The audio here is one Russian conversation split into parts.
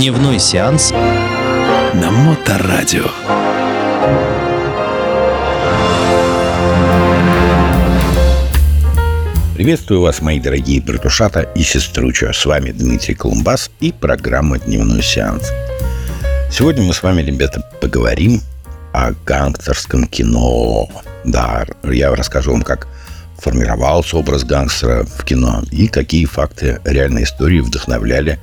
Дневной сеанс на Моторадио. Приветствую вас, мои дорогие братушата и сеструча. С вами Дмитрий Колумбас и программа «Дневной сеанс». Сегодня мы с вами, ребята, поговорим о гангстерском кино. Да, я расскажу вам, как формировался образ гангстера в кино и какие факты реальной истории вдохновляли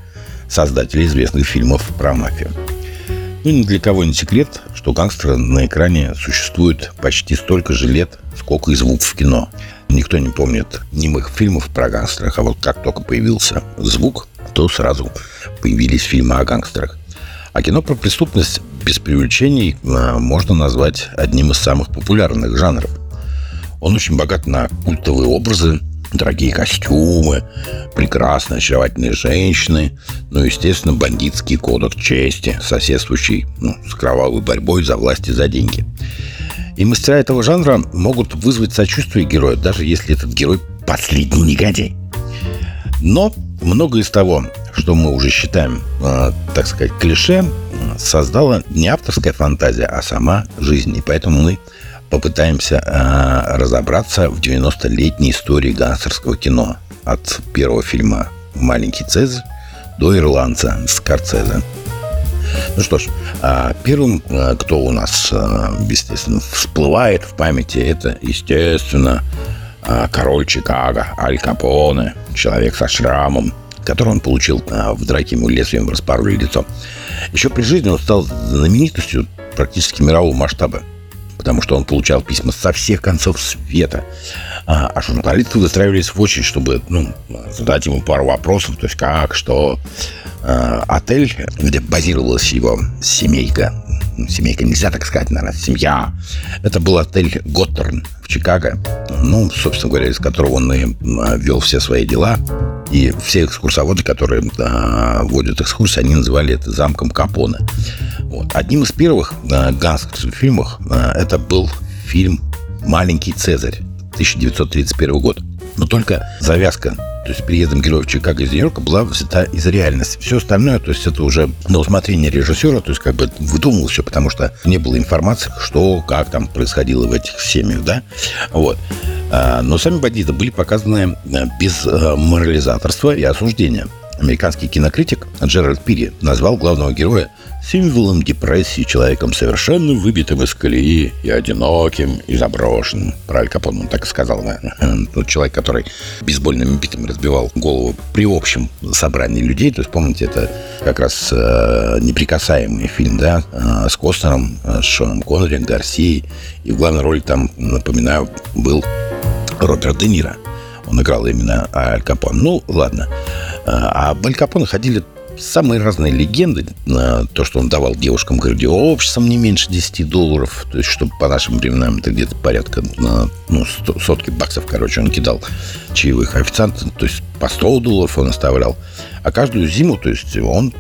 создателей известных фильмов про мафию. Ну, ни для кого не секрет, что гангстеры на экране существуют почти столько же лет, сколько и звук в кино. Никто не помнит немых фильмов про гангстерах, а вот как только появился звук, то сразу появились фильмы о гангстерах. А кино про преступность без преувеличений а, можно назвать одним из самых популярных жанров – он очень богат на культовые образы, дорогие костюмы, прекрасные, очаровательные женщины, ну, естественно, бандитский кодекс чести, соседствующий ну, с кровавой борьбой за власть и за деньги. И мастера этого жанра могут вызвать сочувствие героя, даже если этот герой последний негодяй. Но многое из того, что мы уже считаем, э, так сказать, клише, создала не авторская фантазия, а сама жизнь. И поэтому мы попытаемся э, разобраться в 90-летней истории гангстерского кино. От первого фильма «Маленький Цезарь» до «Ирландца» Скорцезе. Ну что ж, а первым, э, кто у нас, естественно, всплывает в памяти, это, естественно, король Чикаго, Аль Капоне, человек со шрамом, который он получил в драке ему лезвием распороли лицо. Еще при жизни он стал знаменитостью практически мирового масштаба потому что он получал письма со всех концов света. А, а журналисты выстраивались в очередь, чтобы ну, задать ему пару вопросов, то есть как, что. А, отель, где базировалась его семейка, ну, семейка нельзя так сказать, наверное, семья, это был отель Готтерн в Чикаго, ну, собственно говоря, из которого он и вел все свои дела. И все экскурсоводы, которые а, водят экскурсии, они называли это замком Капона. Вот. Одним из первых а, гангстерских фильмов а, это был фильм «Маленький Цезарь» 1931 год. Но только завязка то есть приездом героев Чикаго из Нью-Йорка была взята из реальности. Все остальное, то есть это уже на усмотрение режиссера, то есть как бы выдумывал все, потому что не было информации, что, как там происходило в этих семьях, да, вот. А, но сами бандиты были показаны э, без э, морализаторства и осуждения. Американский кинокритик Джеральд Пири назвал главного героя символом депрессии, человеком совершенно выбитым из колеи и одиноким, и заброшенным. Про Аль Капон он так и сказал, наверное. Тот человек, который бейсбольными битами разбивал голову при общем собрании людей. То есть, помните, это как раз э, неприкасаемый фильм, да, э, с Костнером, э, с Шоном Коннери, Гарсией. И в главной роли там, напоминаю, был Роберт Де Ниро. Он играл именно Аль Капон. Ну, ладно. А об Аль Капоне ходили самые разные легенды. То, что он давал девушкам гардеробщицам не меньше 10 долларов. То есть, чтобы по нашим временам это где-то порядка ну, сотки баксов, короче, он кидал чаевых официантам. То есть, по 100 долларов он оставлял. А каждую зиму, то есть, он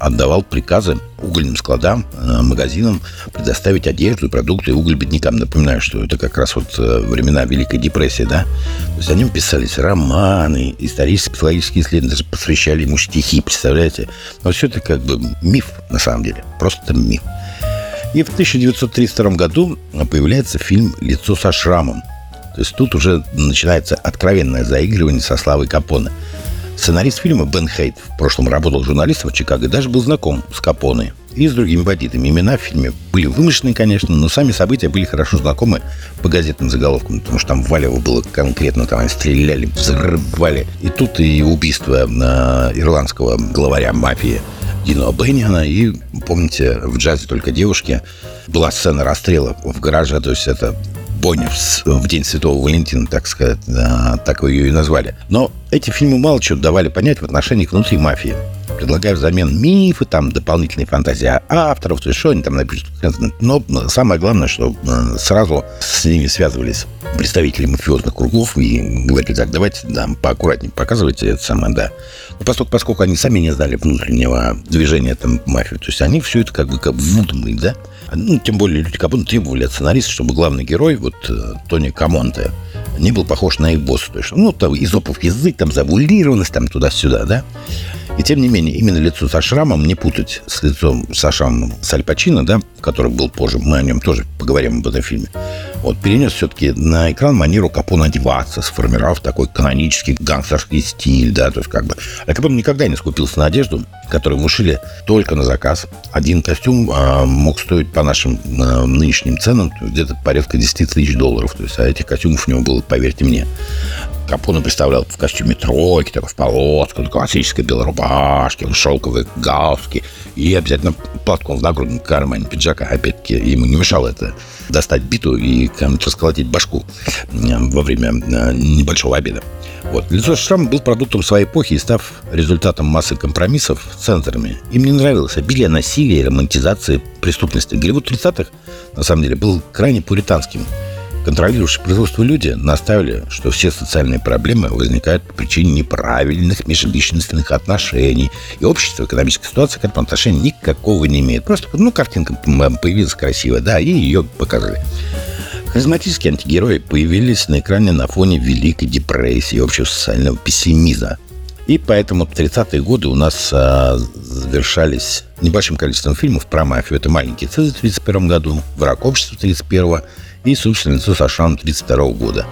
отдавал приказы угольным складам, магазинам предоставить одежду, продукты уголь беднякам. Напоминаю, что это как раз вот э, времена Великой депрессии, да. То есть о нем писались романы, исторические, психологические исследования, даже посвящали ему стихи, представляете? Но все это как бы миф, на самом деле. Просто миф. И в 1932 году появляется фильм «Лицо со шрамом». То есть тут уже начинается откровенное заигрывание со Славой Капоне – Сценарист фильма Бен Хейт в прошлом работал журналистом в Чикаго и даже был знаком с Капоне и с другими бандитами. Имена в фильме были вымышлены, конечно, но сами события были хорошо знакомы по газетным заголовкам, потому что там Валево было конкретно, там они стреляли, взрывали. И тут и убийство э, ирландского главаря мафии Дино Бенниана. И, помните, в «Джазе только девушки» была сцена расстрела в гараже, то есть это Боня в День Святого Валентина, так сказать, так ее и назвали. Но эти фильмы мало чего давали понять в отношениях внутри мафии. Предлагаю взамен мифы, там, дополнительные фантазии авторов, то есть что они там напишут. Но самое главное, что э, сразу с ними связывались представители мафиозных кругов и говорили, так, давайте да, поаккуратнее показывайте это самое, да. Но поскольку, поскольку они сами не знали внутреннего движения там мафии, то есть они все это как бы как выдумали, да. Ну, тем более люди Капоне требовали от сценариста, чтобы главный герой, вот э, Тони Камонте, не был похож на их босса. То есть, ну, там изопов язык, там завулированность, там туда-сюда, да. И тем не менее, именно лицо со шрамом не путать с лицом со шрамом с Аль Пачино, да, который был позже, мы о нем тоже поговорим об этом фильме. Вот, перенес все-таки на экран манеру Капона одеваться, сформировав такой канонический гангстерский стиль, да, то есть как бы... А Капон никогда не скупился на одежду, которую мы шили только на заказ. Один костюм а, мог стоить по нашим а, нынешним ценам где-то порядка 10 тысяч долларов. То есть, а этих костюмов у него было, поверьте мне. Капона представлял в костюме тройки, такой в полосках, классической белой рубашке, шелковые галстуки и обязательно платком в нагрудном кармане пиджака. Опять-таки, ему не мешало это достать биту и кому-то расколотить башку во время э, небольшого обеда. Вот. Лицо Шрам был продуктом своей эпохи и став результатом массы компромиссов с центрами. Им не нравилось обилие насилия и романтизации преступности. Голливуд 30-х, на самом деле, был крайне пуританским – Контролирующие производство люди наставили, что все социальные проблемы возникают по причине неправильных межличностных отношений, и общество, экономическая ситуация к этому отношения никакого не имеет. Просто, ну, картинка появилась красивая, да, и ее показали. Харизматические антигерои появились на экране на фоне Великой депрессии и общего социального пессимизма. И поэтому в 30-е годы у нас а, завершались небольшим количеством фильмов про мафию. Это «Маленький Цезарь» в 31 году, «Враг общества» в 31 и «Сущее лицо США» 32 года.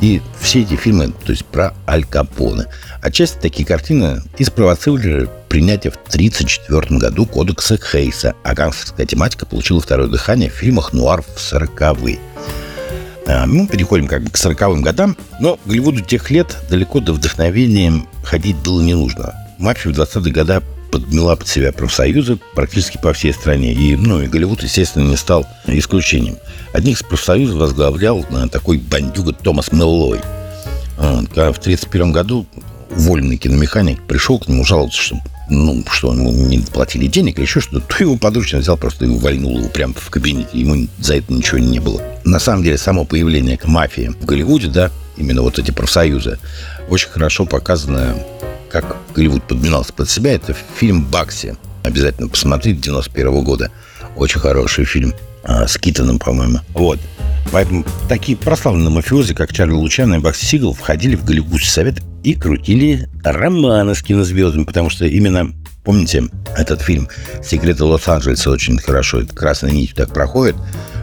И все эти фильмы, то есть про Аль Капоне. Отчасти такие картины и спровоцировали принятие в 1934 году кодекса Хейса, а гангстерская тематика получила второе дыхание в фильмах «Нуар» в 40-е. А, мы переходим как бы к 40-м годам, но Голливуду тех лет далеко до вдохновения ходить было не нужно. Мафия в 20-е годы подмела под себя профсоюзы практически по всей стране. И, ну, и Голливуд, естественно, не стал исключением. Одних из профсоюзов возглавлял э, такой бандюга Томас Меллой. Когда в 1931 году уволенный киномеханик пришел к нему жаловаться, что ну, что ему не платили денег или еще что-то, то его подручный взял просто и увольнул его прямо в кабинете. Ему за это ничего не было. На самом деле, само появление мафии в Голливуде, да, именно вот эти профсоюзы, очень хорошо показано как Голливуд подминался под себя, это фильм «Бакси». Обязательно посмотрите, 91 -го года. Очень хороший фильм. А, с Китоном, по-моему. Вот. Поэтому такие прославленные мафиози, как Чарли Лучано и Бакси Сигал, входили в Голливудский совет и крутили романы с кинозвездами, потому что именно Помните, этот фильм «Секреты Лос-Анджелеса» очень хорошо, красной нитью так проходит,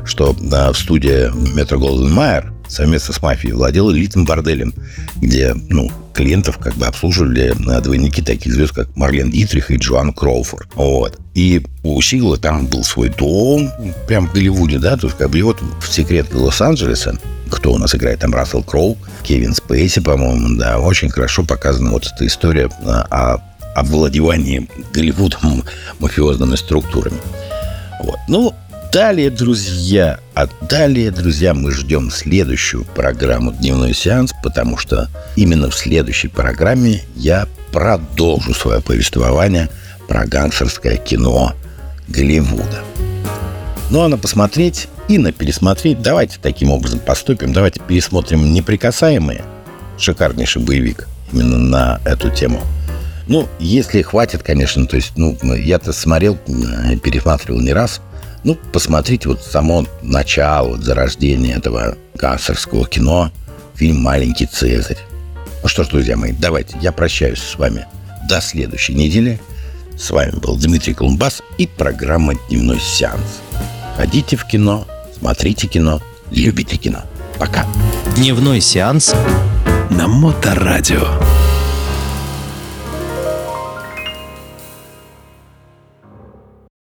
что да, в студии Метро Голден Майер совместно с мафией владел элитным борделем, где, ну, клиентов как бы обслуживали двойники таких звезд, как Марлен Дитрих и Джоан Кроуфорд. Вот. И у Сигла там был свой дом, прям в Голливуде, да, то есть как бы вот в секрете Лос-Анджелеса кто у нас играет там, Рассел Кроу, Кевин Спейси, по-моему, да, очень хорошо показана вот эта история о овладевании Голливудом мафиозными структурами. Вот. Ну, далее, друзья, а далее, друзья, мы ждем следующую программу «Дневной сеанс», потому что именно в следующей программе я продолжу свое повествование про гангстерское кино Голливуда. Ну а на посмотреть и на пересмотреть давайте таким образом поступим. Давайте пересмотрим «Неприкасаемые». Шикарнейший боевик именно на эту тему. Ну, если хватит, конечно, то есть, ну, я-то смотрел, пересматривал не раз – ну, посмотрите вот само начало, вот зарождение этого гангстерского кино, фильм «Маленький Цезарь». Ну что ж, друзья мои, давайте, я прощаюсь с вами до следующей недели. С вами был Дмитрий Колумбас и программа «Дневной сеанс». Ходите в кино, смотрите кино, любите кино. Пока. Дневной сеанс на Моторадио.